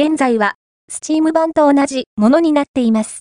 現在は、スチーム版と同じものになっています。